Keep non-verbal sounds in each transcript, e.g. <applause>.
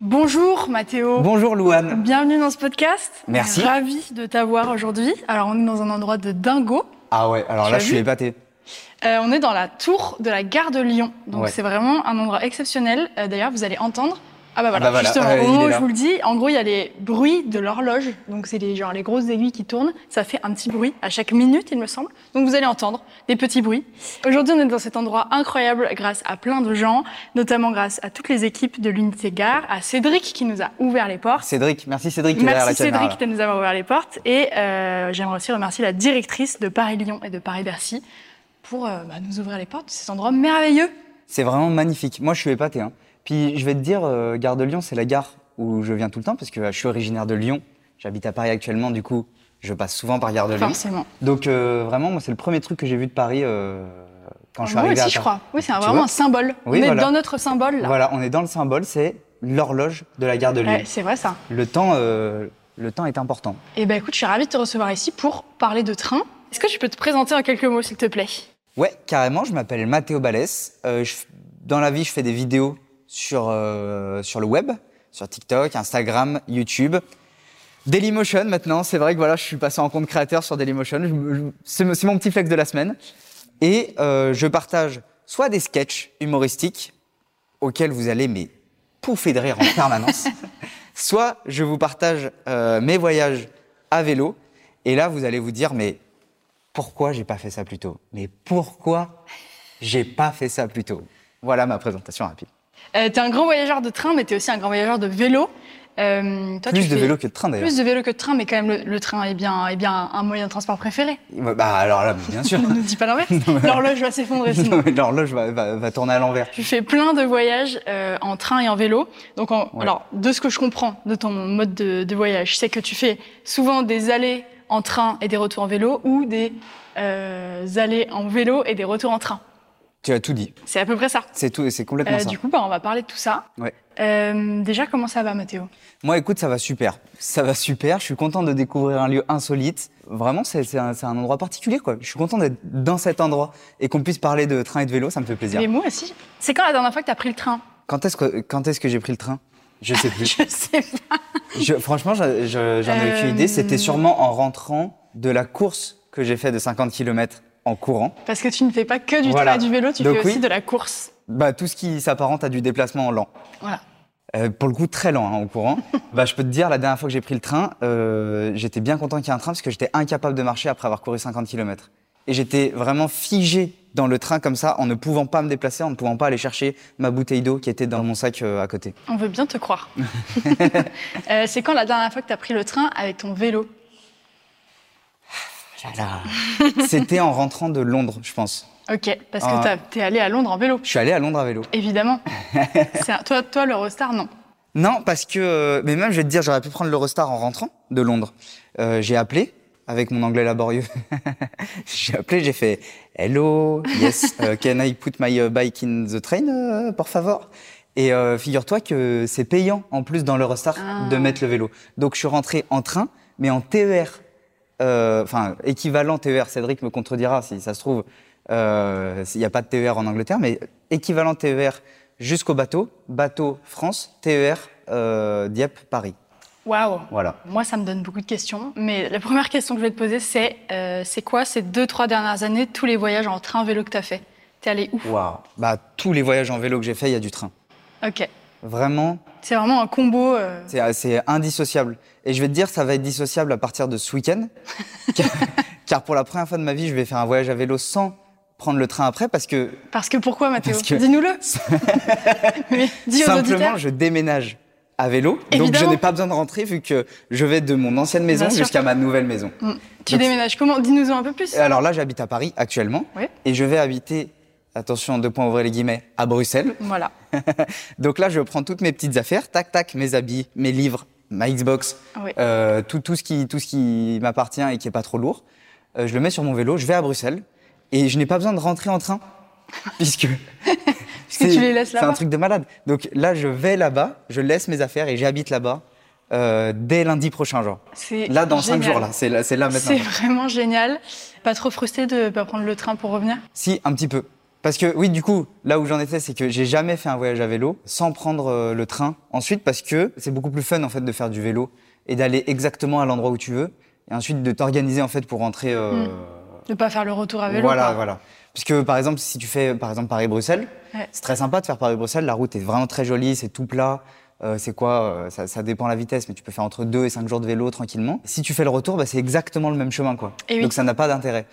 Bonjour Mathéo. Bonjour Louane. Bienvenue dans ce podcast. Merci. Ravi de t'avoir aujourd'hui. Alors on est dans un endroit de dingo. Ah ouais, alors Tu là je suis épaté. Euh, on est dans la tour de la gare de Lyon. Donc Ouais. c'est vraiment un endroit exceptionnel. Euh, D'ailleurs vous allez entendre. Ah bah voilà, bah voilà, justement, au moment où je vous le dis, en gros il y a les bruits de l'horloge. Donc c'est les, genre les grosses aiguilles qui tournent. Ça fait un petit bruit à chaque minute il me semble. Donc vous allez entendre des petits bruits. Aujourd'hui on est dans cet endroit incroyable grâce à plein de gens, notamment grâce à toutes les équipes de l'unité gare, à Cédric qui nous a ouvert les portes. Cédric, merci Cédric qui est la Merci caméra. Cédric de nous avoir ouvert les portes. Et euh, j'aimerais aussi remercier la directrice de Paris-Lyon et de Paris-Bercy pour euh, bah, nous ouvrir les portes de ces endroits merveilleux. C'est vraiment magnifique. Moi je suis épaté. Hein. Puis je vais te dire, euh, Gare de Lyon, c'est la gare où je viens tout le temps parce que euh, je suis originaire de Lyon. J'habite à Paris actuellement, du coup je passe souvent par Gare de Lyon. Forcément. Donc euh, vraiment, moi c'est le premier truc que j'ai vu de Paris quand je suis Moi arrivé aussi, à je crois. Oui, c'est vraiment un symbole. Oui, On est voilà. dans notre symbole, là. Voilà, on est dans le symbole, c'est l'horloge de la Gare de Lyon. Ouais, c'est vrai, ça. Le temps, le temps est important. Et ben écoute, je suis ravie de te recevoir ici pour parler de train. Est-ce que tu peux te présenter en quelques mots, s'il te plaît? Ouais, carrément. Je m'appelle Mathéo Balès. Dans la vie, je fais des vidéos sur, euh, sur le web, sur TikTok, Instagram, YouTube. Dailymotion maintenant, c'est vrai que voilà, je suis passé en compte créateur sur Dailymotion. C'est mon petit flex de la semaine. Et euh, je partage soit des sketchs humoristiques auxquels vous allez mais pouffer de rire en permanence, <laughs> soit je vous partage euh, mes voyages à vélo. Et là, vous allez vous dire mais pourquoi j'ai pas fait ça plus tôt? Mais pourquoi j'ai pas fait ça plus tôt? Voilà ma présentation rapide. Euh, T'es un grand voyageur de train, mais t'es aussi un grand voyageur de vélo. Euh, toi, Plus tu de fais vélo que de train d'ailleurs. Plus de vélo que de train, mais quand même, le, le train est bien, est bien un moyen de transport préféré. Bah alors là, bien <laughs> sûr. Ne dis pas l'inverse. <laughs> L'horloge va s'effondrer <laughs> sinon. L'horloge va, va- va tourner à l'envers. Tu fais plein de voyages euh, en train et en vélo. Donc, en- Ouais. alors, de ce que je comprends de ton mode de, de voyage, c'est que tu fais souvent des allées en train et des retours en vélo ou des euh, allées en vélo et des retours en train. Tu as tout dit. C'est à peu près ça. C'est tout, c'est complètement Euh, ça. du coup, bah, on va parler de tout ça. Ouais. Euh, déjà, comment ça va, Mathéo? Moi, écoute, ça va super. Ça va super. Je suis content de découvrir un lieu insolite. Vraiment, c'est c'est un, c'est un endroit particulier, quoi. Je suis content d'être dans cet endroit et qu'on puisse parler de train et de vélo. Ça me fait plaisir. Mais moi aussi. C'est quand la dernière fois que tu as pris le train? Quand est-ce que, quand est-ce que j'ai pris le train? Je sais plus. <laughs> Je sais pas. Je- franchement, je- je- j'en ai aucune Euh, idée. C'était sûrement en rentrant de la course que j'ai fait de 50 km en courant. Parce que tu ne fais pas que du Voilà. train et du vélo, tu Donc fais aussi de la course. Bah, tout ce qui s'apparente à du déplacement lent. Voilà. Euh, pour le coup, très lent hein, en courant. <laughs> bah, je peux te dire, la dernière fois que j'ai pris le train, euh, j'étais bien content qu'il y ait un train parce que j'étais incapable de marcher après avoir couru 50 km. Et j'étais vraiment figé dans le train comme ça, en ne pouvant pas me déplacer, en ne pouvant pas aller chercher ma bouteille d'eau qui était dans mon sac euh, à côté. On veut bien te croire. <laughs> <laughs> C'est quand la dernière fois que tu as pris le train avec ton vélo? C'était en rentrant de Londres, je pense. Ok, parce que Ah. t'as- t'es allé à Londres en vélo. Je suis allé à Londres à vélo. Évidemment. <laughs> C'est un- toi, toi, l'Eurostar, non? Non, parce que. euh, mais même, je vais te dire, j'aurais pu prendre l'Eurostar en rentrant de Londres. Euh, j'ai appelé avec mon anglais laborieux. <laughs> j'ai appelé, j'ai fait Hello, yes, uh, can I put my uh, bike in the train, uh, por favor? Et euh, figure-toi que c'est payant en plus dans l'Eurostar Ah. de mettre le vélo. Donc je suis rentré en train, mais en TER. Euh, Enfin, équivalent TER. Cédric me contredira si ça se trouve. euh, Il n'y a pas de TER en Angleterre, mais équivalent TER jusqu'au bateau. Bateau France, TER euh, Dieppe, Paris. Waouh. Voilà. Moi, ça me donne beaucoup de questions. Mais la première question que je vais te poser, c'est euh, c'est quoi ces deux, trois dernières années, tous les voyages en train-vélo que tu as fait? T'es allé où? Waouh. Bah, tous les voyages en vélo que j'ai fait, il y a du train. Ok. Vraiment, C'est vraiment un combo. euh, c'est c'est indissociable. Et je vais te dire, ça va être dissociable à partir de ce week-end. <laughs> car, car pour la première fois de ma vie, je vais faire un voyage à vélo sans prendre le train après parce que Parce que pourquoi, Mathéo Dis-nous-le. <laughs> <laughs> Dis simplement je déménage à vélo. Donc je n'ai pas besoin de rentrer vu que je vais de mon ancienne maison jusqu'à ma nouvelle maison. Mm. Tu Donc- déménages comment? Dis-nous-en un peu plus. Alors là, j'habite à Paris actuellement Oui. et je vais habiter, attention, deux points ouvrez les guillemets, à Bruxelles. Voilà. <laughs> Donc là, je prends toutes mes petites affaires, tac, tac, mes habits, mes livres ma Xbox, Oui. euh, tout, tout ce qui, tout ce qui m'appartient et qui est pas trop lourd. Euh, je le mets sur mon vélo, je vais à Bruxelles et je n'ai pas besoin de rentrer en train <laughs> puisque <laughs> Puisque tu les laisses C'est un là-bas. truc de malade. Donc là, je vais là-bas, je laisse mes affaires et j'habite là-bas euh, dès lundi prochain, genre. C'est Là, dans cinq génial. jours, là, c'est là, là maintenant. C'est vraiment génial. Pas trop frustré de pas prendre le train pour revenir? Si, un petit peu. Parce que oui, du coup, là où j'en étais, c'est que j'ai jamais fait un voyage à vélo sans prendre euh, le train. Ensuite, parce que c'est beaucoup plus fun en fait de faire du vélo et d'aller exactement à l'endroit où tu veux, et ensuite de t'organiser en fait pour rentrer. euh, De pas faire le retour à vélo. voilà, quoi. voilà. Puisque par exemple, si tu fais par exemple Paris-Bruxelles, Ouais. c'est très sympa de faire Paris-Bruxelles. La route est vraiment très jolie, c'est tout plat. Euh, c'est quoi euh, ça, ça dépend la vitesse, mais tu peux faire entre 2 et 5 jours de vélo tranquillement. Si tu fais le retour, bah, c'est exactement le même chemin, quoi. Et oui. Donc ça n'a pas d'intérêt.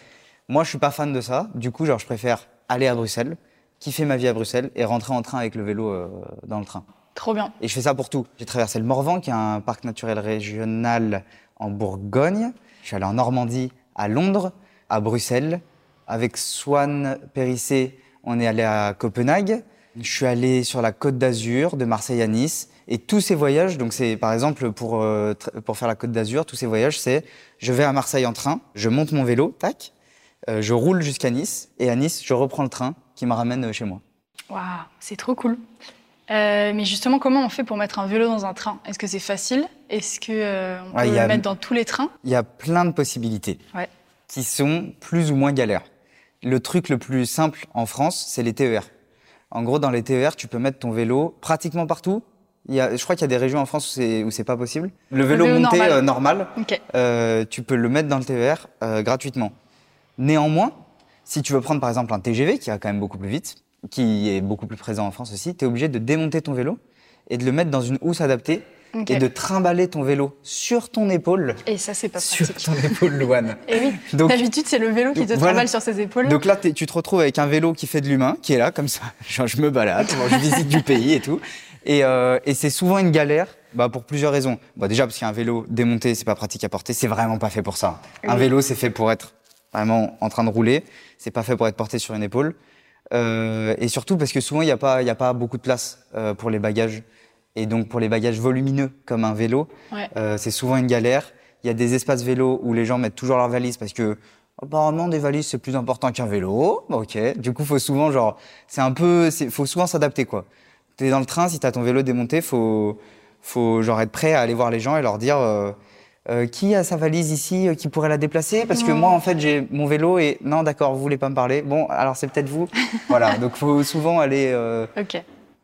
Moi, je suis pas fan de ça. Du coup, genre, je préfère aller à Bruxelles, kiffer ma vie à Bruxelles et rentrer en train avec le vélo euh, dans le train. Trop bien. Et je fais ça pour tout. J'ai traversé le Morvan, qui est un parc naturel régional en Bourgogne. Je suis allé en Normandie, à Londres, à Bruxelles. Avec Swan Périssé, on est allé à Copenhague. Je suis allé sur la côte d'Azur, de Marseille à Nice. Et tous ces voyages, donc c'est par exemple pour, euh, pour faire la côte d'Azur, tous ces voyages, c'est je vais à Marseille en train, je monte mon vélo, tac, euh, je roule jusqu'à Nice, et à Nice, je reprends le train qui me ramène euh, chez moi. Waouh, c'est trop cool. Euh, mais justement, comment on fait pour mettre un vélo dans un train? Est-ce que c'est facile? Est-ce que euh, on Ouais, peut a- le mettre dans tous les trains? Il y a plein de possibilités Ouais. qui sont plus ou moins galères. Le truc le plus simple en France, c'est les TER. En gros, dans les TER, tu peux mettre ton vélo pratiquement partout. Il y a, je crois qu'il y a des régions en France où c'est, pas possible. Le vélo, vélo monté normal. euh, tu peux le mettre dans le TER gratuitement. Néanmoins, si tu veux prendre par exemple un TGV qui va quand même beaucoup plus vite, qui est beaucoup plus présent en France aussi, tu es obligé de démonter ton vélo et de le mettre dans une housse adaptée et de trimballer ton vélo sur ton épaule. Et ça, c'est pas Sur pratique. ton épaule, Louane. <laughs> Et oui, Donc- d'habitude, c'est le vélo qui te voilà. trimballe sur ses épaules. Donc là, tu te retrouves avec un vélo qui fait de l'humain, qui est là, comme ça. <laughs> Genre, je me balade, je visite du pays et tout. Et, euh, et c'est souvent une galère, bah, pour plusieurs raisons. Bah, déjà, parce qu'un vélo démonté, c'est pas pratique à porter, c'est vraiment pas fait pour ça. Un Oui. vélo, c'est fait pour être vraiment en train de rouler, c'est pas fait pour être porté sur une épaule. Euh, et surtout parce que souvent, il n'y a, pas- y a pas beaucoup de place euh, pour les bagages. Et donc, pour les bagages volumineux, comme un vélo, Ouais. euh, c'est souvent une galère. Il y a des espaces vélos où les gens mettent toujours leurs valises parce que apparemment des valises c'est plus important qu'un vélo. Ok. Du coup, faut souvent genre, c'est un peu, faut souvent s'adapter quoi. T'es dans le train, si t'as ton vélo démonté, faut, faut genre être prêt à aller voir les gens et leur dire. Euh, qui a sa valise ici euh, qui pourrait la déplacer? Parce que moi, en fait, j'ai mon vélo et non, d'accord, vous voulez pas me parler. Bon, alors c'est peut-être vous. <laughs> voilà. Donc, faut souvent aller euh, Ok.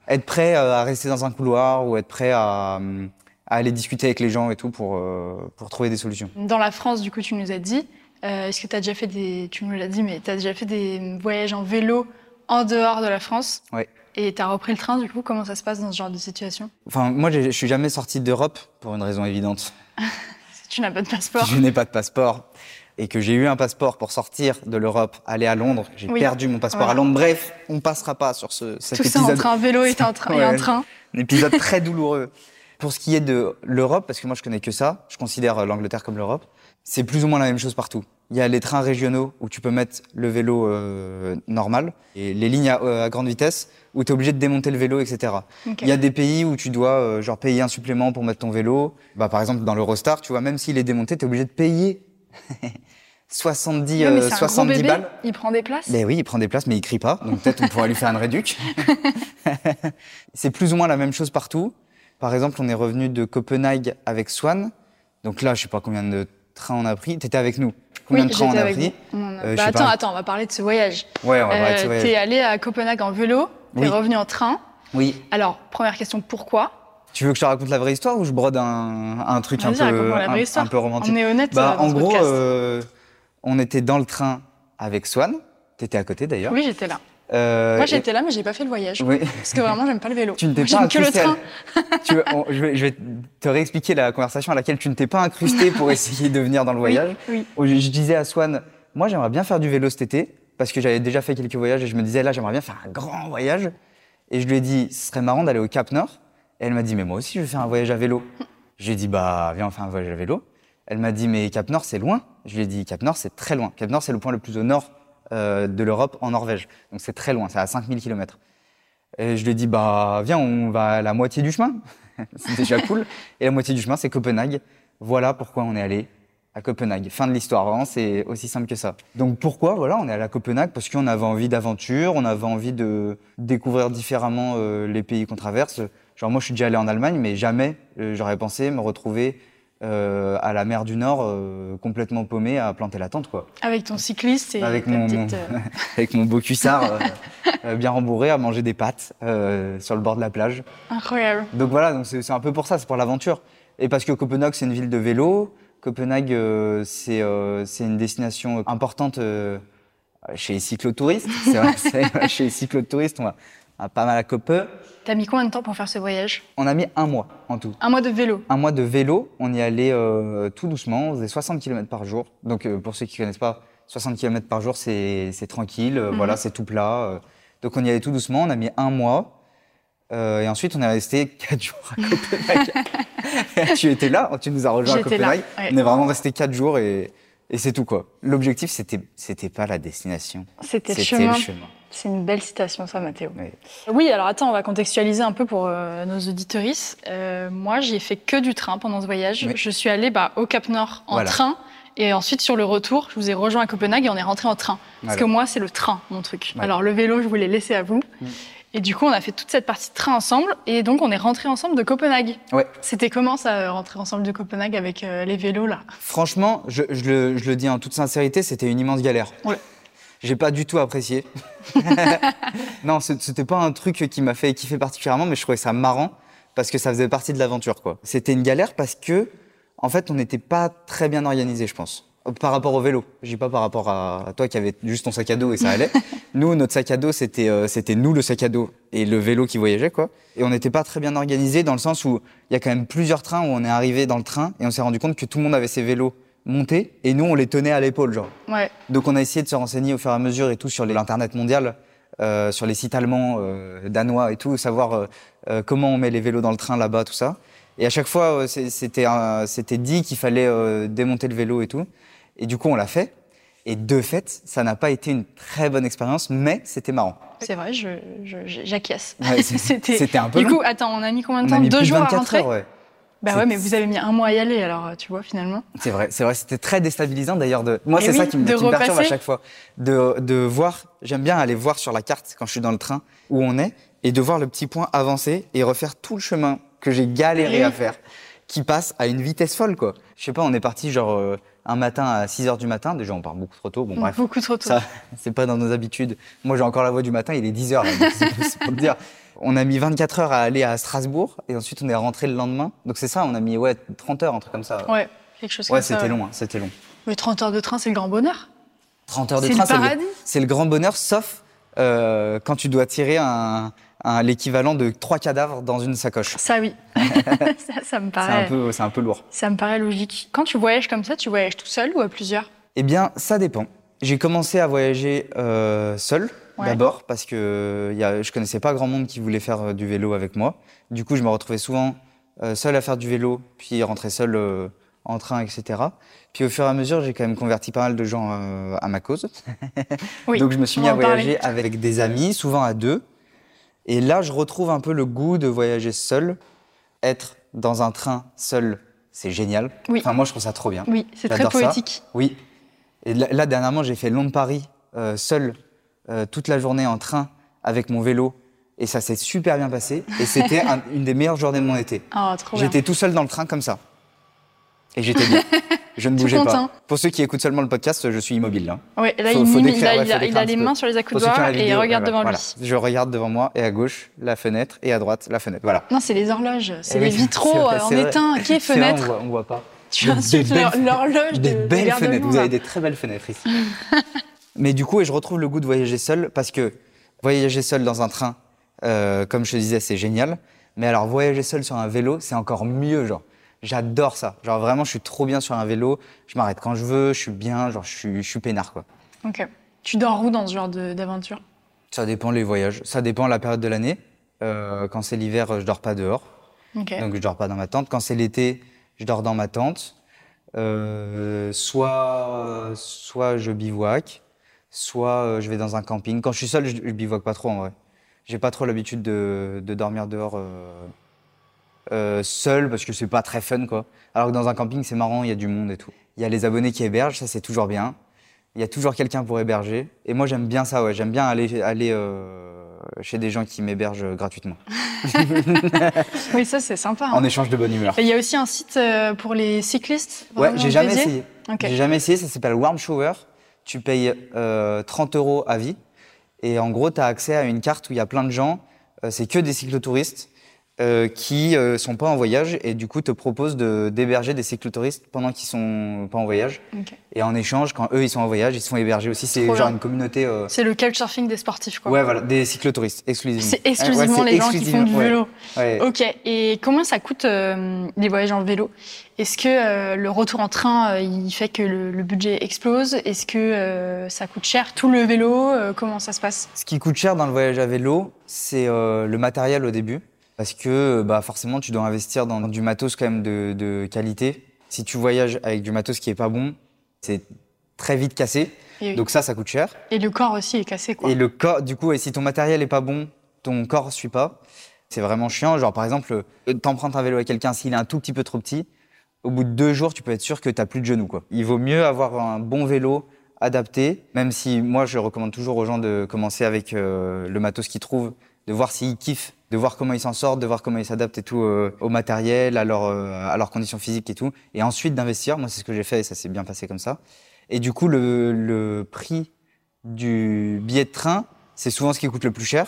être prêt euh, à rester dans un couloir ou être prêt à, à aller discuter avec les gens et tout pour, pour trouver des solutions. Dans la France, du coup, tu nous as dit. Est-ce que tu as déjà fait des. Tu nous l'as dit, mais tu as déjà fait des voyages en vélo en dehors de la France? Ouais. Et tu as repris le train, du coup, comment ça se passe dans ce genre de situation? Enfin, moi, je suis jamais sorti d'Europe pour une raison évidente. <laughs> Si tu n'as pas de passeport. Je n'ai pas de passeport et que j'ai eu un passeport pour sortir de l'Europe, aller à Londres. J'ai Oui. perdu mon passeport Voilà. à Londres. Bref, on passera pas sur ce, cet Tout ça épisode. entre un vélo et un, <laughs> train, et un Ouais. train. Un épisode très douloureux. Pour ce qui est de l'Europe, parce que moi je connais que ça, je considère l'Angleterre comme l'Europe, c'est plus ou moins la même chose partout. Il y a les trains régionaux où tu peux mettre le vélo euh, normal, et les lignes à, euh, à grande vitesse où tu es obligé de démonter le vélo, etc. Il y a des pays où tu dois euh, genre payer un supplément pour mettre ton vélo. Bah, par exemple, dans l'Eurostar, tu vois, même s'il est démonté, tu es obligé de payer <laughs> 70, Ouais, mais euh, un gros 70 bébé, balles. il prend des places. Ben oui, il prend des places, mais il crie pas. Donc peut-être on pourrait lui faire une réduc. <laughs> c'est plus ou moins la même chose partout. Par exemple, on est revenu de Copenhague avec Swan. Donc là, je sais pas combien de trains on a pris. T'étais avec nous. Combien oui, de trains on j'étais a pris Euh, je Bah, attends, pas. attends, on va parler de ce voyage. Ouais, on va parler de ce Euh, voyage. T'es allé à Copenhague en vélo, t'es Oui. revenu en train. Oui. Alors, première question, pourquoi? Tu veux que je te raconte la vraie histoire ou je brode un, un truc un peu, un, peu romantique On est honnête Bah, euh, dans en ce gros, euh, on était dans le train avec Swan. T'étais à côté d'ailleurs. Oui, j'étais là. Euh, Moi, et- j'étais là, mais j'ai pas fait le voyage. Oui. Parce que vraiment, j'aime pas le vélo. Tu ne t'es pas que le train. tu veux- on- je, vais, je vais te réexpliquer la conversation à laquelle tu ne t'es pas incrusté pour <laughs> essayer de venir dans le voyage. Oui. Où Je, je disais à Swan, moi j'aimerais bien faire du vélo cet été, parce que j'avais déjà fait quelques voyages et je me disais là j'aimerais bien faire un grand voyage. Et je lui ai dit, ce serait marrant d'aller au Cap Nord. Et elle m'a dit, mais moi aussi je vais faire un voyage à vélo. Je lui ai dit, bah viens on fait un voyage à vélo. Elle m'a dit, mais Cap Nord c'est loin. Je lui ai dit, Cap Nord c'est très loin. Cap Nord c'est le point le plus au nord de l'Europe en Norvège. Donc c'est très loin, c'est à 5000 km. Et je lui ai dit, bah, viens, on va à la moitié du chemin. <laughs> c'est déjà cool. Et la moitié du chemin, c'est Copenhague. Voilà pourquoi on est allé à Copenhague. Fin de l'histoire, vraiment, c'est aussi simple que ça. Donc pourquoi Voilà, on est allé à Copenhague? Parce qu'on avait envie d'aventure, on avait envie de découvrir différemment euh, les pays qu'on traverse. Genre moi, je suis déjà allé en Allemagne, mais jamais euh, j'aurais pensé me retrouver euh, à la mer du Nord euh, complètement paumé à planter la tente, quoi. Avec ton cycliste et Avec mon, petite, mon- euh, <laughs> avec mon beau cuissard <laughs> euh, bien rembourré à manger des pâtes sur le bord de la plage. Incroyable. Donc voilà, donc c'est c'est un peu pour ça, c'est pour l'aventure. Et parce que Copenhague, c'est une ville de vélo. Copenhague, c'est c'est une destination importante chez les cyclotouristes. C'est vrai, <laughs> c'est- chez les cyclotouristes, on a, on a pas mal à Cope. T'as mis combien de temps pour faire ce voyage On a mis un mois en tout. Un mois de vélo. Un mois de vélo, on y allait euh, tout doucement, on faisait 60 km par jour. Donc euh, pour ceux qui connaissent pas, 60 km par jour, c'est tranquille, euh, Mhm. voilà, c'est tout plat. Donc on y allait tout doucement, on a mis un mois. Et ensuite, on est resté <laughs> 4 jours à Copenhague. <laughs> tu étais là, tu nous as rejoint à là, Copenhague. ouais. On est vraiment resté 4 jours et, et c'est tout quoi. L'objectif, c'était c'était pas la destination, C'était le chemin. le chemin. C'est une belle citation, ça, Mathéo. Oui, alors attends, on va contextualiser un peu pour euh, nos auditorices. Euh, moi, j'ai fait que du train pendant ce voyage. Oui. Je suis allée bah, au Cap Nord en Voilà. train. Et ensuite, sur le retour, je vous ai rejoint à Copenhague et on est rentré en train. Parce que moi, c'est le train, mon truc. Alors, le vélo, je voulais laisser à vous. Mm. Et du coup, on a fait toute cette partie de train ensemble. Et donc, on est rentré ensemble de Copenhague. Ouais. C'était comment ça, euh, rentrer ensemble de Copenhague avec euh, les vélos, là? Franchement, je, je le, je le dis en toute sincérité, c'était une immense galère. Ouais. J'ai pas du tout apprécié. <laughs> non, ce- c'était pas un truc qui m'a fait kiffer particulièrement, mais je trouvais ça marrant parce que ça faisait partie de l'aventure, quoi. C'était une galère parce que, en fait, on n'était pas très bien organisé, je pense. Par rapport au vélo. Je dis pas par rapport à, à toi qui avait juste ton sac à dos et ça allait. <laughs> nous, notre sac à dos, c'était euh, c'était nous le sac à dos et le vélo qui voyageait, quoi. Et on n'était pas très bien organisé dans le sens où il y a quand même plusieurs trains où on est arrivé dans le train et on s'est rendu compte que tout le monde avait ses vélos montés et nous, on les tenait à l'épaule, genre. Ouais. Donc on a essayé de se renseigner au fur et à mesure et tout sur l'internet mondial, euh, sur les sites allemands, euh, danois et tout, savoir euh, comment on met les vélos dans le train là-bas, tout ça. Et à chaque fois, c'était dit qu'il fallait démonter le vélo et tout. Et du coup, on l'a fait. Et de fait, ça n'a pas été une très bonne expérience, mais c'était marrant. C'est vrai, je, je- je- j'acquiesce. Ouais, <laughs> c'est- c'était un peu Du long. coup, attends, on a mis combien de temps Deux jours à 24 rentrer heures, ouais. Bah ouais, mais vous avez mis un mois à y aller, alors tu vois, finalement. C'est vrai, c'est vrai, c'était très déstabilisant d'ailleurs. De... Moi, c'est oui, ça qui me, qui me perturbe à chaque fois. De, de voir, j'aime bien aller voir sur la carte quand je suis dans le train où on est et de voir le petit point avancer et refaire tout le chemin que j'ai galéré Oui. à faire qui passe à une vitesse folle, quoi. Je sais pas, on est parti genre euh, un matin à 6 heures du matin. Déjà, on part beaucoup trop tôt. Bon, bref. Beaucoup trop tôt. Ça, <laughs> c'est pas dans nos habitudes. Moi, j'ai encore la voix du matin, il est 10 heures. là, <laughs> c'est pour te dire. On a mis 24 heures à aller à Strasbourg et ensuite on est rentré le lendemain. Donc c'est ça, on a mis ouais 30 heures, un truc comme ça. Ouais, quelque chose Ouais, comme ça. c'était ouais. long, hein, c'était long. Mais 30 heures de train, c'est le grand bonheur. 30 heures de C'est le train, c'est le, c'est le grand bonheur, sauf euh, quand tu dois tirer un, l'équivalent de trois cadavres dans une sacoche. Ça, oui. <laughs> ça, ça me C'est un, paraît. peu, c'est un peu lourd. Ça me paraît logique. Quand tu voyages comme ça, tu voyages tout seul ou à plusieurs? Eh bien, ça dépend. J'ai commencé à voyager euh, seul, Ouais. d'abord, parce que y a, je connaissais pas grand monde qui voulait faire euh, du vélo avec moi. Du coup, je me retrouvais souvent euh, seul à faire du vélo, puis rentrer seul euh, en train, etc. Puis au fur et à mesure, j'ai quand même converti pas mal de gens euh, à ma cause. Oui. <laughs> Donc je me suis mis à parler. voyager avec des amis, souvent à deux. Et là, je retrouve un peu le goût de voyager seul. Être dans un train seul, c'est génial. Oui. Enfin, moi, je trouve ça trop bien. Oui, c'est très ça. poétique. Oui. Et là, là, dernièrement, j'ai fait Londres-Paris euh, seul euh, toute la journée en train avec mon vélo. Et ça s'est super bien passé. Et c'était <laughs> un- une des meilleures journées de mon été. Oh, trop bien. J'étais tout seul dans le train comme ça. Et j'étais bien. <laughs> Je ne bougeais pas. Pour ceux qui écoutent seulement le podcast, je suis immobile là. Ouais, là, Faut- il, faut mime, décrire, il a, ouais, il faut a- il décrire a un les mains sur les accoudoirs et il regarde ouais, devant voilà. lui. Je regarde devant moi et à gauche la fenêtre et à droite la fenêtre. Voilà. Non, c'est les horloges, c'est Eh les oui, vitraux c'est vrai, euh, en éteint, qui est vrai, on fenêtre. voit, on voit pas. Tu insultes belles l'horloge de Des de belles de fenêtres. Vous là. avez des très belles fenêtres ici. <laughs> Mais du coup, et je retrouve le goût de voyager seul parce que voyager seul dans un train, euh, comme je te disais, c'est génial. Mais alors voyager seul sur un vélo, c'est encore mieux, genre. J'adore ça. Genre vraiment, je suis trop bien sur un vélo. Je m'arrête quand je veux. Je suis bien. Genre, je suis, je suis peinard, quoi. Ok. Tu dors où dans ce genre d'aventure? Ça dépend les voyages. Ça dépend la période de l'année. Euh, quand c'est l'hiver, je dors pas dehors. Ok. Donc je dors pas dans ma tente. Quand c'est l'été, je dors dans ma tente. Euh, soit, soit je bivouac, soit euh, je vais dans un camping. Quand je suis seul, je, je bivouac pas trop en vrai. J'ai pas trop l'habitude de, de dormir dehors. euh, euh, seul parce que c'est pas très fun quoi. Alors que dans un camping c'est marrant, il y a du monde et tout. Il y a les abonnés qui hébergent, ça c'est toujours bien. Il y a toujours quelqu'un pour héberger. Et moi j'aime bien ça, ouais. J'aime bien aller, aller euh, chez des gens qui m'hébergent gratuitement. <laughs> Oui, ça c'est sympa. hein. En échange de bonne humeur. Il y a aussi un site euh, pour les cyclistes. Ouais, j'ai jamais essayé. J'ai jamais essayé, ça s'appelle Warm Shower. Tu payes euh, 30 euros à vie. Et en gros, tu as accès à une carte où il y a plein de gens. euh, c'est que des cyclotouristes euh, qui euh, sont pas en voyage et du coup te proposent de- d'héberger des cyclotouristes pendant qu'ils sont pas en voyage. Et en échange, quand eux ils sont en voyage, ils se font héberger aussi. C'est genre bien. une communauté. euh, C'est le couchsurfing des sportifs, quoi. Ouais, voilà, des cyclotouristes exclusivement. C'est exclusivement Ouais, les gens qui font du vélo. Ouais. Ok. Et combien ça coûte euh, les voyages en vélo? Est-ce que euh, le retour en train, euh, il fait que le, le budget explose? Est-ce que euh, ça coûte cher tout le vélo? Comment ça se passe? Ce qui coûte cher dans le voyage à vélo, c'est euh, le matériel au début. Parce que bah, forcément, tu dois investir dans du matos quand même de, de qualité. Si tu voyages avec du matos qui est pas bon, c'est très vite cassé. Donc ça, ça coûte cher. et le corps aussi est cassé, quoi. Et le corps, du coup, et si ton matériel est pas bon, ton corps suit pas. C'est vraiment chiant. Genre, par exemple, euh, t'empruntes un vélo à quelqu'un, s'il est un tout petit peu trop petit, au bout de deux jours, tu peux être sûr que t'as plus de genoux, quoi. Il vaut mieux avoir un bon vélo adapté, même si moi, je recommande toujours aux gens de commencer avec euh, le matos qu'ils trouvent, de voir s'ils kiffent, de voir comment ils s'en sortent, de voir comment ils s'adaptent et tout euh, au matériel, à, leur, euh, à leurs conditions physiques et tout. Et ensuite d'investir. Moi, c'est ce que j'ai fait et ça s'est bien passé comme ça. Et du coup, le, le prix du billet de train, c'est souvent ce qui coûte le plus cher,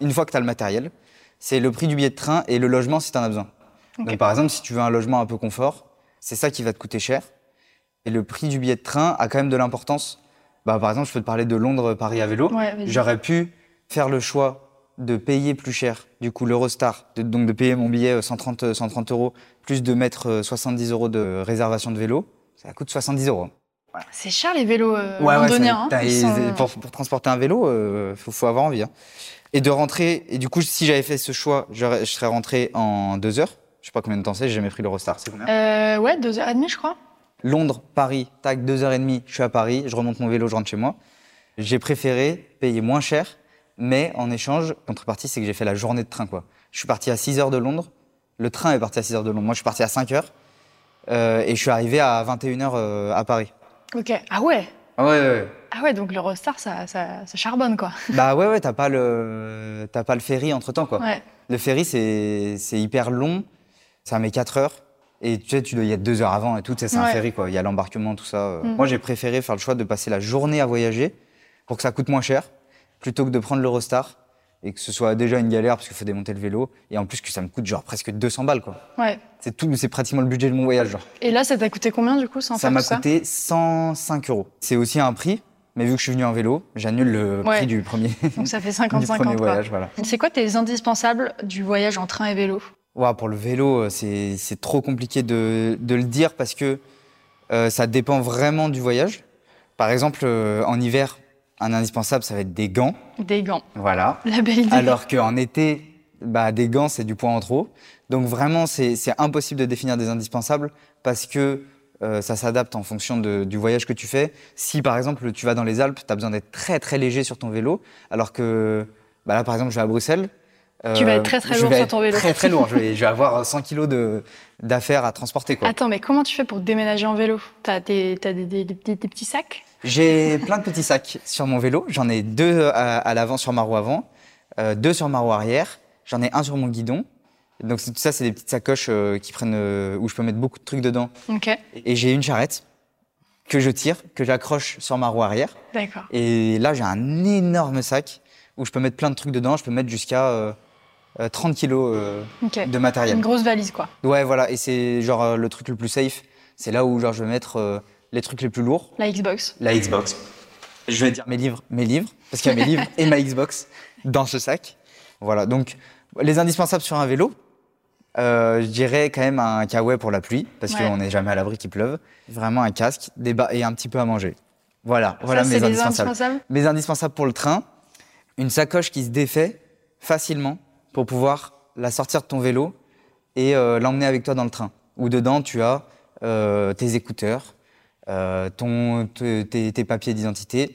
une fois que tu as le matériel. C'est le prix du billet de train et le logement si tu en as besoin. Ok. Donc, par exemple, si tu veux un logement un peu confort, c'est ça qui va te coûter cher. Et le prix du billet de train a quand même de l'importance. Bah, par exemple, je peux te parler de Londres-Paris à vélo. Ouais. J'aurais pu faire le choix de payer plus cher, du coup l'Eurostar, donc de payer mon billet euh, 130, euh, 130 euros, plus de mettre euh, 70 euros de réservation de vélo. Ça coûte 70 euros. C'est cher les vélos euh, Ouais, londoniens. hein. sont- pour, pour transporter un vélo, il faut, faut avoir envie. hein. Et de rentrer, et du coup, si j'avais fait ce choix, je serais rentré en deux heures. Je sais pas combien de temps c'est, j'ai jamais pris l'Eurostar. C'est combien? Euh, ouais, deux heures et demie, je crois. Londres, Paris, tac, deux heures et demie, je suis à Paris, je remonte mon vélo, je rentre chez moi. J'ai préféré payer moins cher, mais en échange, contrepartie, c'est que j'ai fait la journée de train, quoi. Je suis parti à 6 heures de Londres, le train est parti à 6 heures de Londres. Moi, je suis parti à 5 heures, euh, et je suis arrivé à 21 heures euh, à Paris. Ok. Ah ouais? Ah ouais, ouais, ouais. Ah ouais, donc l'Eurostar, ça, ça, ça charbonne, quoi. <laughs> bah ouais, ouais, t'as pas le, t'as pas le ferry entre temps, quoi. Ouais. Le ferry, c'est hyper long. Ça met 4 heures. Et tu sais, tu dois y être 2 heures avant et tout. tu sais, C'est un ferry, quoi. Il y a l'embarquement, tout ça. euh. Mm. Moi, j'ai préféré faire le choix de passer la journée à voyager pour que ça coûte moins cher plutôt que de prendre l'Eurostar et que ce soit déjà une galère parce qu'il faut démonter le vélo et en plus que ça me coûte genre presque 200 balles, quoi. Ouais. C'est tout, c'est pratiquement le budget de mon voyage, genre. Et là, ça t'a coûté combien, du coup, sans Ça m'a coûté 105 euros. C'est aussi un prix, mais vu que je suis venu en vélo, j'annule le Ouais. prix du premier, <laughs> Donc ça fait <laughs> du 50-50, premier quoi. voyage, voilà. C'est quoi tes indispensables du voyage en train et vélo? Ouah, pour le vélo, euh, c'est c'est trop compliqué de, de le dire parce que euh, ça dépend vraiment du voyage. Par exemple, euh, en hiver, un indispensable, ça va être des gants. Des gants. Voilà. La belle idée. Alors qu'en été, bah, des gants, c'est du poids en trop. Donc vraiment, c'est impossible de définir des indispensables parce que euh, ça s'adapte en fonction de- du voyage que tu fais. Si par exemple, tu vas dans les Alpes, tu as besoin d'être très très léger sur ton vélo, alors que bah, là, par exemple, je vais à Bruxelles. Tu vas euh, être très, très je lourd sur ton vélo. Très très lourd. je, vais, je vais avoir <laughs> 100 kilos d'affaires à transporter. quoi. Attends, mais comment tu fais pour déménager en vélo? T'as des, t'as des, des- des petits, des petits sacs? J'ai plein de petits sacs sur mon vélo. J'en ai deux à, à l'avant sur ma roue avant, euh, deux sur ma roue arrière. J'en ai un sur mon guidon. Donc tout ça, c'est des petites sacoches euh, qui prennent euh, où je peux mettre beaucoup de trucs dedans. Ok, Et j'ai une charrette que je tire, que j'accroche sur ma roue arrière. d'accord. Et là, j'ai un énorme sac où je peux mettre plein de trucs dedans. Je peux mettre jusqu'à euh, euh, 30 kilos euh, de matériel. Une grosse valise, quoi. Ouais, voilà. Et c'est genre euh, le truc le plus safe. C'est là où genre je vais mettre euh, les trucs les plus lourds. La Xbox. La Xbox. Je vais dire mes livres, mes livres, parce qu'il y a mes livres et ma Xbox dans ce sac. Voilà, donc les indispensables sur un vélo, euh, je dirais quand même un kawaii pour la pluie, parce Ouais. qu'on n'est jamais à l'abri qu'il pleuve. Vraiment un casque, des bas et un petit peu à manger. Voilà, voilà mes indispensables. indispensables Mes indispensables pour le train, une sacoche qui se défait facilement pour pouvoir la sortir de ton vélo et euh, l'emmener avec toi dans le train. Où dedans, tu as euh, tes écouteurs, euh, ton, te- tes, tes papiers d'identité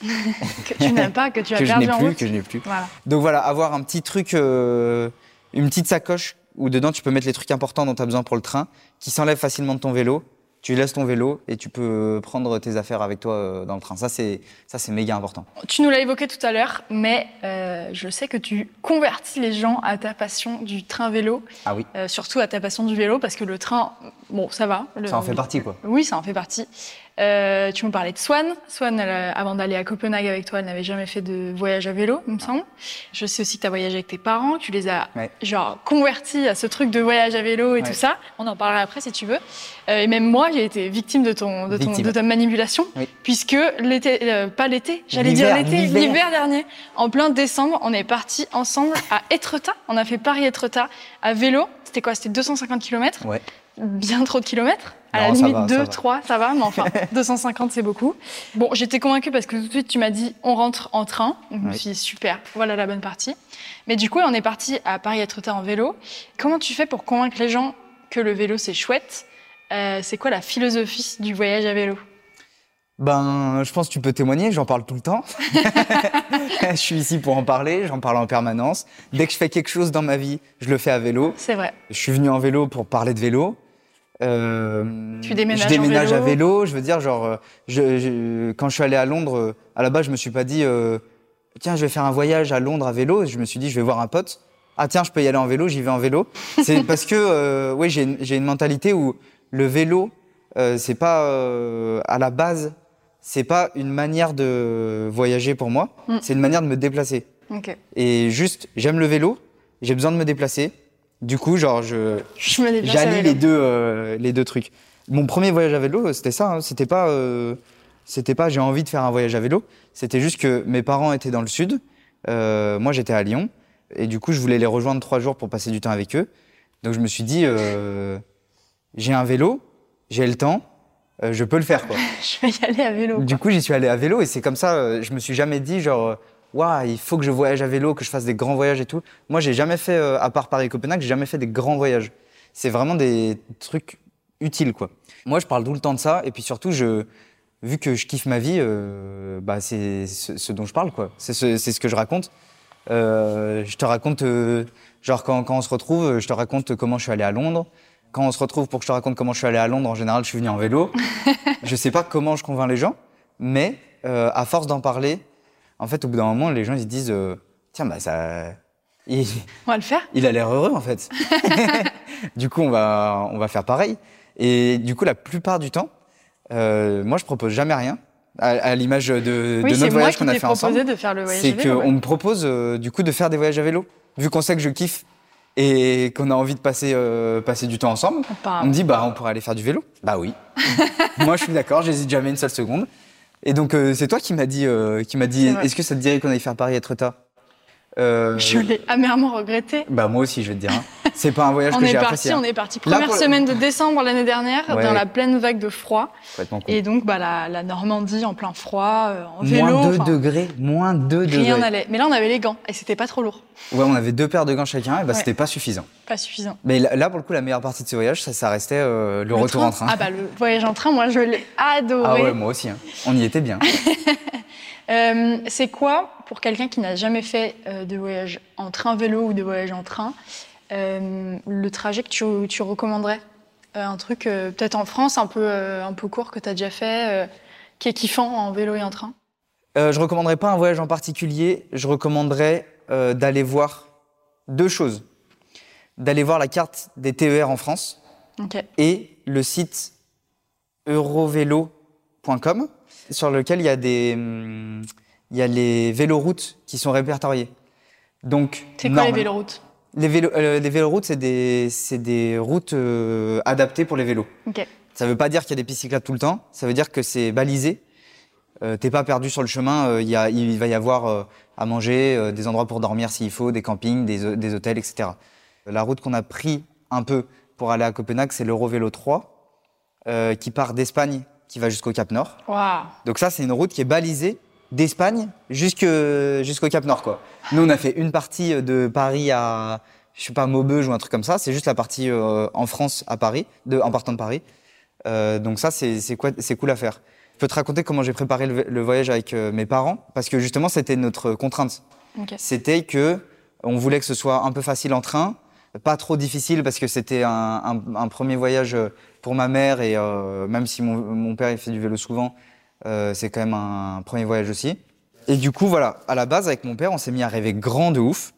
<laughs> que tu n'as pas, que tu as <laughs> que je perdu n'ai en plus, route. que je n'ai plus. Voilà. Donc voilà, avoir un petit truc, une petite sacoche où dedans tu peux mettre les trucs importants dont tu as besoin pour le train, qui s'enlèvent facilement de ton vélo. Tu laisses ton vélo et tu peux prendre tes affaires avec toi euh, dans le train. Ça, c'est ça, c'est méga important. Tu nous l'as évoqué tout à l'heure, mais euh, je sais que tu convertis les gens à ta passion du train vélo, Ah oui, euh, surtout à ta passion du vélo, parce que le train, bon, ça va. Le- ça en fait partie, quoi. Oui, ça en fait partie. Euh, tu me parlais de Swan. Swan, elle, euh, avant d'aller à Copenhague avec toi, elle n'avait jamais fait de voyage à vélo, il me semble. Je sais aussi que tu as voyagé avec tes parents, que tu les as Ouais. genre convertis à ce truc de voyage à vélo et Ouais. tout ça. On en parlera après si tu veux. Euh, et même moi, j'ai été victime de ton, de ton, de ta manipulation, Oui. puisque l'été, euh, pas l'été, j'allais dire L'hiver, l'été, l'hiver. dernier, en plein décembre, on est partis ensemble à Etretat. On a fait Paris-Etretat à vélo. C'était quoi? C'était 250 km Ouais. Bien trop de kilomètres. À Non, la limite, va, ça 2, va. 3, ça va, mais enfin, <laughs> 250, c'est beaucoup. Bon, j'étais convaincue parce que tout de suite, tu m'as dit, on rentre en train. Donc, Je me suis dit, super, voilà la bonne partie. Mais du coup, on est parti à Paris-Etretat en vélo. Comment tu fais pour convaincre les gens que le vélo, c'est chouette? Euh, C'est quoi la philosophie du voyage à vélo? Ben, je pense que tu peux témoigner, j'en parle tout le temps. <laughs> <laughs> je suis ici pour en parler, j'en parle en permanence. Dès que je fais quelque chose dans ma vie, je le fais à vélo. C'est vrai. Je suis venu en vélo pour parler de vélo. Euh, Tu déménages je déménage vélo. à vélo. Je veux dire, genre, euh, je, je- quand je suis allé à Londres, euh, à la base, je me suis pas dit, euh, tiens, je vais faire un voyage à Londres à vélo. Je me suis dit, je vais voir un pote. Ah tiens, je peux y aller en vélo, j'y vais en vélo. C'est <laughs> parce que, euh, oui, j'ai une- mentalité où le vélo, c'est pas à la base, c'est pas une manière de voyager pour moi. Mm. C'est une manière de me déplacer. Et juste, j'aime le vélo, j'ai besoin de me déplacer. Du coup, genre, je, Je J'allie les deux, euh, les deux trucs. Mon premier voyage à vélo, c'était ça. hein. C'était pas, euh, c'était pas, j'ai envie de faire un voyage à vélo. C'était juste que mes parents étaient dans le sud. euh, moi, j'étais à Lyon. Et du coup, je voulais les rejoindre trois jours pour passer du temps avec eux. Donc, je me suis dit, euh, j'ai un vélo, j'ai le temps, euh, je peux le faire, quoi. <laughs> Je vais y aller à vélo. Du coup, j'y suis allé à vélo et c'est comme ça, euh, je me suis jamais dit genre, euh, waouh, il faut que je voyage à vélo, que je fasse des grands voyages et tout. Moi, j'ai jamais fait, euh, à part Paris-Copenhague, j'ai jamais fait des grands voyages. C'est vraiment des trucs utiles, quoi. Moi, je parle tout le temps de ça et puis surtout, je, vu que je kiffe ma vie, euh, bah, c'est ce, ce dont je parle, quoi. C'est ce, que je raconte. Euh, je te raconte, genre quand, quand on se retrouve, je te raconte comment je suis allé à Londres. Quand on se retrouve pour que je te raconte comment je suis allé à Londres, en général, je suis venu en vélo. <laughs> je sais pas comment je convainc les gens, mais euh, à force d'en parler, en fait, au bout d'un moment, les gens ils se disent, euh, tiens, bah ça, <laughs> il, On va le faire il a l'air heureux en fait. <laughs> du coup, on va, on va faire pareil. Et du coup, la plupart du temps, euh, moi, je propose jamais rien. À, à l'image de, Oui, de c'est notre voyage qu'on a fait ensemble de faire le voyage c'est qu'on ouais. me propose euh, du coup de faire des voyages à vélo. Vu qu'on sait que je kiffe et qu'on a envie de passer, euh, passer du temps ensemble, Pas- on me dit bah on pourrait aller faire du vélo. Bah oui. <laughs> Moi je suis d'accord, j'hésite jamais une seule seconde. Et donc euh, c'est toi qui m'as dit, euh, qui m'a dit, est-ce que ça te dirait qu'on aille faire Paris être tard euh, Je l'ai amèrement regretté. Bah moi aussi je vais te dire. hein. C'est pas un voyage On que est j'ai parti, apprécié. on hein. est parti Là, première pour le- semaine de décembre l'année dernière, Ouais. dans la pleine vague de froid. Et donc, bah, la, la Normandie en plein froid, euh, en vélo. Moins 2 enfin, degrés, moins 2 degrés. Rien n'allait. Mais là, on avait les gants et c'était pas trop lourd. Ouais, on avait deux paires de gants chacun et bah Ouais. c'était pas suffisant. Pas suffisant. Mais là, là, pour le coup la meilleure partie de ce voyage, ça, ça restait euh, le, retour en train. Ah bah, le voyage en train, moi, je l'ai adoré. Ah ouais, moi aussi. hein. On y était bien. <laughs> Euh, c'est quoi, pour quelqu'un qui n'a jamais fait de voyage en train vélo ou de voyage en train, le trajet que tu, tu recommanderais Euh, Un truc, euh, peut-être en France, un peu, euh, un peu court que tu as déjà fait, euh, qui est kiffant en vélo et en train? Euh, je recommanderais pas un voyage en particulier. Je recommanderais euh, d'aller voir deux choses. D'aller voir la carte des TER en France et le site eurovélo.com sur lequel il y a des hum, il y a les véloroutes qui sont répertoriées. Donc C'est quoi les véloroutes? Les, vélo, euh, les véloroutes, c'est des, des routes euh, adaptées pour les vélos. Ok. Ça veut pas dire qu'il y a des pistes cyclables tout le temps. Ça veut dire que c'est balisé. Euh, T'es pas perdu sur le chemin. euh, Il y a, il va y avoir euh, à manger, euh, des endroits pour dormir s'il faut, des campings, des, des hôtels, etc. La route qu'on a pris un peu pour aller à Copenhague, c'est l'Eurovélo 3, euh, qui part d'Espagne, qui va jusqu'au Cap Nord. Waouh Donc ça, c'est une route qui est balisée d'Espagne jusqu'au Cap Nord, quoi. Nous, on a fait une partie de Paris à, je sais pas, Maubeuge ou un truc comme ça. C'est juste la partie euh, en France à Paris, de, en partant de Paris. Euh, donc ça, c'est cool à faire. Je peux te raconter comment j'ai préparé le, le voyage avec euh, mes parents, parce que justement, c'était notre contrainte. C'était que on voulait que ce soit un peu facile en train, Pas trop difficile parce que c'était un, un- un premier voyage pour ma mère et euh, même si mon, mon père il fait du vélo souvent, euh, c'est quand même un premier voyage aussi. Et du coup, voilà, à la base, avec mon père, on s'est mis à rêver grand de ouf.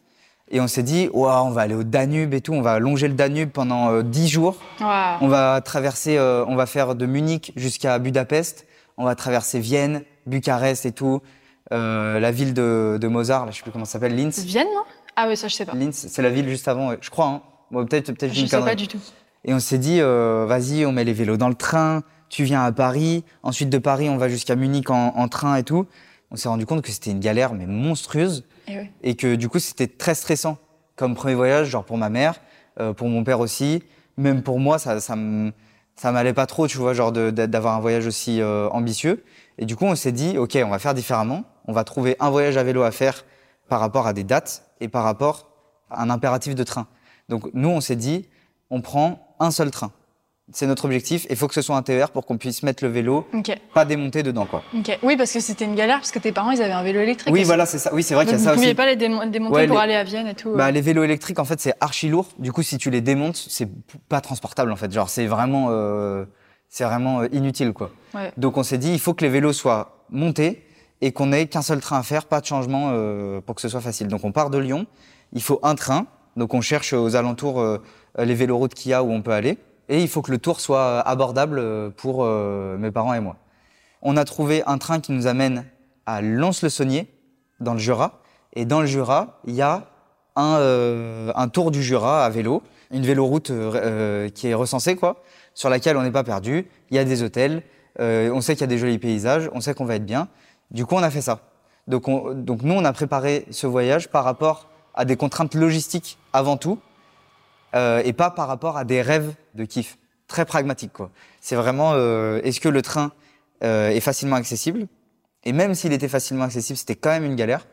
Et on s'est dit, Ouah, on va aller au Danube et tout, on va longer le Danube pendant euh, 10 jours. On va traverser, euh, on va faire de Munich jusqu'à Budapest. On va traverser Vienne, Bucarest et tout. Euh, la ville de, de Mozart, là, je sais plus comment ça s'appelle, Linz. Vienne, non? Ah oui, ça je sais pas. Linz, c'est la ville juste avant, ouais. je crois. Hein. Bon, peut-être, peut-être j'ai Je sais pas du tout. Et on s'est dit, vas-y, on met les vélos dans le train. Tu viens à Paris. Ensuite de Paris, on va jusqu'à Munich en, en train et tout. On s'est rendu compte que c'était une galère mais monstrueuse Et oui. et que du coup c'était très stressant comme premier voyage, genre pour ma mère, euh, pour mon père aussi, même pour moi ça ça m'allait pas trop, tu vois, genre d'avoir un voyage aussi euh, ambitieux. Et du coup on s'est dit ok on va faire différemment, on va trouver un voyage à vélo à faire par rapport à des dates et par rapport à un impératif de train. Donc nous on s'est dit on prend un seul train. C'est notre objectif. Il faut que ce soit un TER pour qu'on puisse mettre le vélo, Ok. pas démonter dedans quoi. Ok. Oui, parce que c'était une galère parce que tes parents ils avaient un vélo électrique. Oui voilà c'est ça. Oui c'est vrai qu'il y a vous ça pouviez aussi. pas les démo- démonter Ouais, pour les- aller à Vienne et tout. Bah, euh. les vélos électriques, en fait, c'est archi lourd. Du coup, si tu les démontes, c'est pas transportable, en fait. Genre, c'est vraiment, euh, c'est vraiment euh, inutile, quoi. Ouais. Donc, on s'est dit, il faut que les vélos soient montés et qu'on ait qu'un seul train à faire, pas de changement euh, pour que ce soit facile. Donc, on part de Lyon. Il faut un train. Donc, on cherche aux alentours euh, les véloroutes qu'il y a où on peut aller. Et il faut que le tour soit abordable euh, pour euh, mes parents et moi. On a trouvé un train qui nous amène à Lons-le-Saunier, dans le Jura. Et dans le Jura, il y a un, euh, un tour du Jura à vélo, une véloroute euh, euh, qui est recensée, quoi, sur laquelle on n'est pas perdu. Il y a des hôtels, euh, on sait qu'il y a des jolis paysages, on sait qu'on va être bien. Du coup, on a fait ça. Donc, on- donc nous, on a préparé ce voyage par rapport à des contraintes logistiques avant tout, euh, et pas par rapport à des rêves de kiff. Très pragmatique, quoi. C'est vraiment, euh, est-ce que le train euh, est facilement accessible? Et même s'il était facilement accessible, c'était quand même une galère.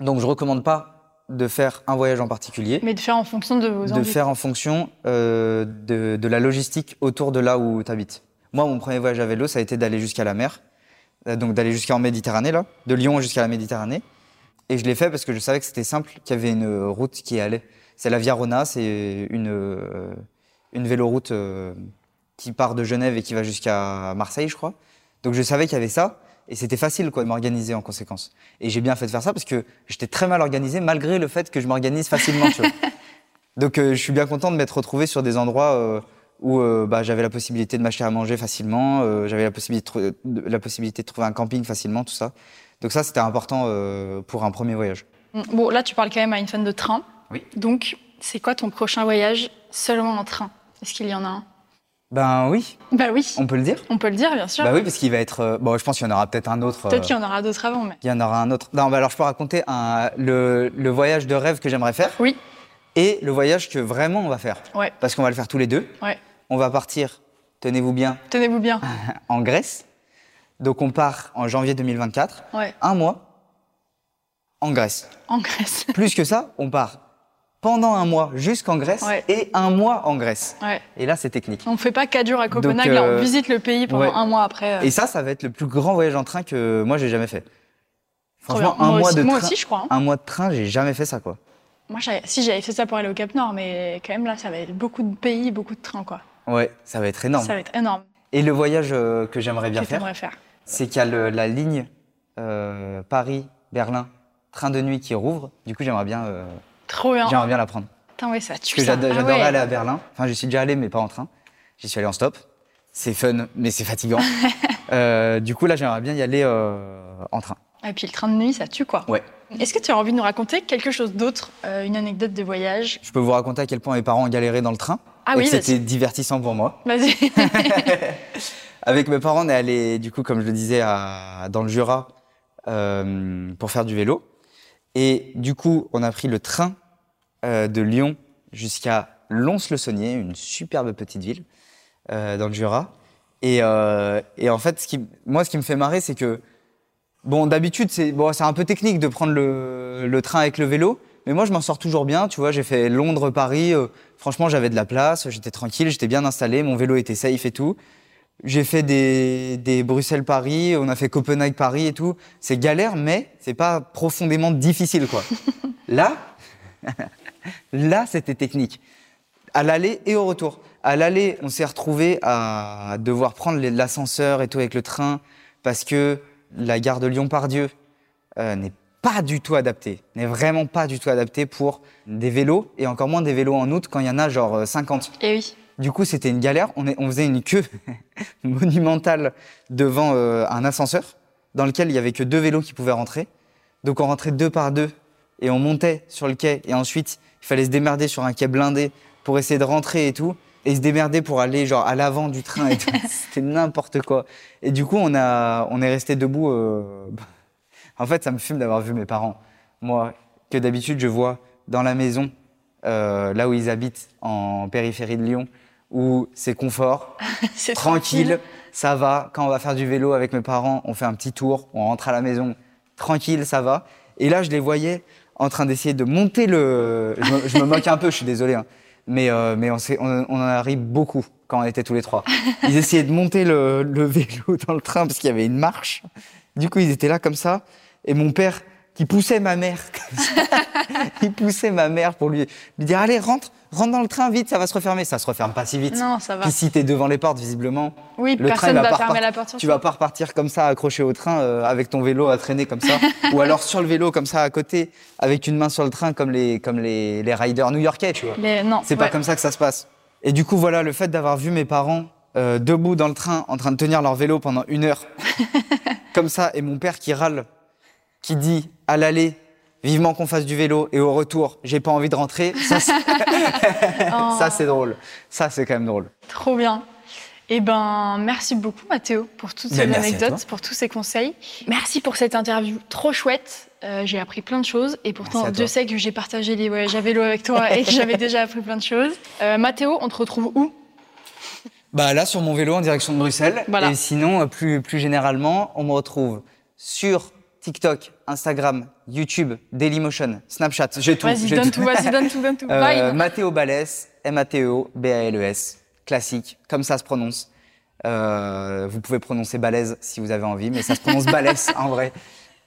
Donc, je recommande pas de faire un voyage en particulier, Mais de faire en fonction de vos de envies. faire en fonction de, de la logistique autour de là où tu habites. Moi, mon premier voyage à vélo, ça a été d'aller jusqu'à la mer, donc d'aller jusqu'en Méditerranée, là, de Lyon jusqu'à la Méditerranée. Et je l'ai fait parce que je savais que c'était simple, qu'il y avait une route qui allait. C'est la Via Rona, c'est une, euh, une véloroute euh, qui part de Genève et qui va jusqu'à Marseille, je crois. Donc je savais qu'il y avait ça, et c'était facile quoi, de m'organiser en conséquence. Et j'ai bien fait de faire ça parce que j'étais très mal organisé, malgré le fait que je m'organise facilement. tu vois. <laughs> Donc euh, je suis bien content de m'être retrouvé sur des endroits euh, où euh, bah, j'avais la possibilité de m'acheter à manger facilement, euh, j'avais la possibilité, de, la possibilité de trouver un camping facilement, tout ça. Donc ça, c'était important euh, pour un premier voyage. Mm. Bon, là, tu parles quand même à une fan de train. Oui. Donc, c'est quoi ton prochain voyage seulement en train? Est-ce qu'il y en a un? Ben oui, Bah oui, on peut le dire. on peut le dire, bien sûr. Bah oui, parce qu'il va être. euh, bon, je pense qu'il y en aura peut-être un autre. Peut-être euh, qu'il y en aura d'autres avant, mais. Il y en aura un autre. Non, bah alors je peux raconter un, le, le voyage de rêve que j'aimerais faire Oui, et le voyage que vraiment on va faire. ouais, Parce qu'on va le faire tous les deux. ouais. On va partir, tenez-vous bien, Tenez-vous bien. <laughs> en Grèce. Donc on part en janvier 2024, Ouais, un mois en Grèce. en Grèce. Plus que ça, on part pendant un mois jusqu'en Grèce Ouais. et un mois en Grèce. Ouais. Et là, c'est technique. On fait pas quatre jours à Copenhague, Donc, là, on euh, visite le pays pendant ouais. un mois après. euh. Et ça, ça va être le plus grand voyage en train que moi j'ai jamais fait. Franchement, un moi mois aussi, de moi train, aussi, je crois. hein. un mois de train, j'ai jamais fait ça quoi. Moi, si j'avais fait ça pour aller au Cap Nord, mais quand même là, ça va être beaucoup de pays, beaucoup de trains, quoi. Ouais, ça va être énorme. Ça va être énorme. Et le voyage euh, que j'aimerais bien Que faire, c'est qu'il y a le- la ligne Paris-Berlin, train de nuit qui rouvre. Du coup, j'aimerais bien, Trop bien. j'aimerais bien la prendre. Putain, ouais, ça tue Parce que Ah j'adorais ouais. aller à Berlin. Enfin, j'y suis déjà allé, mais pas en train. J'y suis allé en stop. C'est fun, mais c'est fatigant. <laughs> Euh, du coup, là, j'aimerais bien y aller euh, en train. Et puis le train de nuit, ça tue, quoi. Ouais. Est-ce que tu as envie de nous raconter quelque chose d'autre, euh, une anecdote de voyage? Je peux vous raconter à quel point mes parents ont galéré dans le train. Ah et oui, c'était divertissant pour moi. Vas-y. <laughs> Avec mes parents, on est allé, du coup, comme je le disais, à, dans le Jura euh, pour faire du vélo. Et du coup, on a pris le train euh, de Lyon jusqu'à Lons-le-Saunier, une superbe petite ville euh, dans le Jura. Et, euh, en fait, moi, ce qui me fait marrer, c'est que, bon, d'habitude, c'est bon, un peu technique de prendre le, le train avec le vélo. Mais moi, je m'en sors toujours bien. Tu vois, j'ai fait Londres-Paris. franchement, j'avais de la place, j'étais tranquille, j'étais bien installé, mon vélo était safe et tout. J'ai fait des, des Bruxelles-Paris, on a fait Copenhague-Paris et tout. C'est galère, mais c'est pas profondément difficile, quoi. <laughs> là, <laughs> là, c'était technique. À l'aller et au retour. À l'aller, on s'est retrouvé à devoir prendre l'ascenseur et tout avec le train parce que la gare de Lyon-Pardieu euh, n'est pas du tout adaptée, n'est vraiment pas du tout adaptée pour des vélos et encore moins des vélos en août quand il y en a genre euh, 50. Et oui. Du coup, c'était une galère. On, est- on faisait une queue <laughs> monumentale devant euh, un ascenseur dans lequel il y avait que deux vélos qui pouvaient rentrer. Donc, on rentrait deux par deux et on montait sur le quai. Et ensuite, il fallait se démerder sur un quai blindé pour essayer de rentrer et tout. Et se démerder pour aller genre à l'avant du train et tout. <laughs> <laughs> C'était n'importe quoi. Et du coup, on, a, on est resté debout. euh, En fait, ça me fume d'avoir vu mes parents. Moi, que d'habitude, je vois dans la maison, euh, là où ils habitent, en périphérie de Lyon, où c'est confort, <laughs> C'est tranquille, ça va. Quand on va faire du vélo avec mes parents, on fait un petit tour, on rentre à la maison, tranquille, ça va. Et là, je les voyais en train d'essayer de monter le. Je me, je me moque un peu, je suis désolé, hein. mais, euh, mais on, s'est- on, on en a ri beaucoup quand on était tous les trois. Ils essayaient de monter le, le vélo dans le train parce qu'il y avait une marche. Du coup, ils étaient là comme ça. Et mon père, qui poussait ma mère, comme <laughs> ça, il poussait ma mère pour lui, lui dire Allez, rentre, rentre dans le train vite, ça va se refermer. Ça se referme pas si vite. Non, ça va. Puis si t'es devant les portes, visiblement, Oui, le train personne il va va pas fermer la porte sur Tu toi. vas pas repartir comme ça, accroché au train, euh, avec ton vélo à traîner comme ça, <laughs> ou alors sur le vélo comme ça à côté, avec une main sur le train comme les comme les, les riders new-yorkais, tu vois. Mais non. C'est pas ouais. comme ça que ça se passe. Et du coup, voilà, le fait d'avoir vu mes parents euh, debout dans le train, en train de tenir leur vélo pendant une heure, <laughs> comme ça, et mon père qui râle, qui dit à l'aller, vivement qu'on fasse du vélo, et au retour, j'ai pas envie de rentrer, ça, c'est- <laughs> Oh, ça c'est drôle. Ça, c'est quand même drôle. Trop bien. Eh ben, merci beaucoup Mathéo pour toutes ces Ben, merci à anecdotes, pour tous ces conseils. Merci pour cette interview trop chouette. Euh, j'ai appris plein de choses et pourtant Dieu sait que j'ai partagé les voyages à vélo avec toi et que j'avais déjà appris plein de choses. Euh, Mathéo, on te retrouve où? Bah là, sur mon vélo en direction de Bruxelles. Voilà. Et sinon, euh, plus, plus généralement, on me retrouve sur TikTok, Instagram, YouTube, Dailymotion, Snapchat. J'ai tout. Vas-y, donne tout, vas-y, donne tout, donne tout. Euh. Mathéo Balès, M-A-T-E-O, B-A-L-E-S, E classique, comme ça se prononce. Euh, vous pouvez prononcer balèze si vous avez envie, mais ça se prononce balèze en vrai.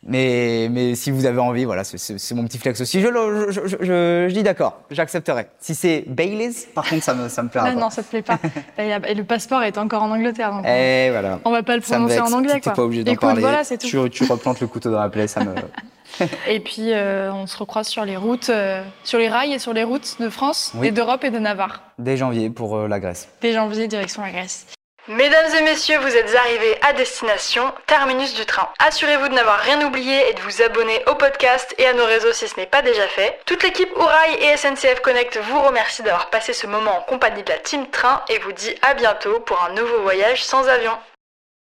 Mais, mais si vous avez envie, voilà, c'est- mon petit flex aussi. Je, le- je, je, je- je dis d'accord, j'accepterai. Si c'est Baileys, par contre, ça me, ça me plaira pas. non, ça te plaît pas. <laughs> Et la- et le passeport est encore en Angleterre. Donc Et voilà. On va pas le prononcer en anglais, quoi. pas obligé d'en parler. voilà. Tu, tu replantes le couteau dans la plaie, ça me. <laughs> Et puis, euh, on se recroise sur les routes, euh, sur les rails et sur les routes de France, Oui. et d'Europe et de Navarre. Dès janvier pour euh, la Grèce. Dès janvier, direction la Grèce. Mesdames et messieurs, vous êtes arrivés à destination, terminus du train. Assurez-vous de n'avoir rien oublié et de vous abonner au podcast et à nos réseaux si ce n'est pas déjà fait. Toute l'équipe Ourail et SNCF Connect vous remercie d'avoir passé ce moment en compagnie de la Team Train et vous dit à bientôt pour un nouveau voyage sans avion.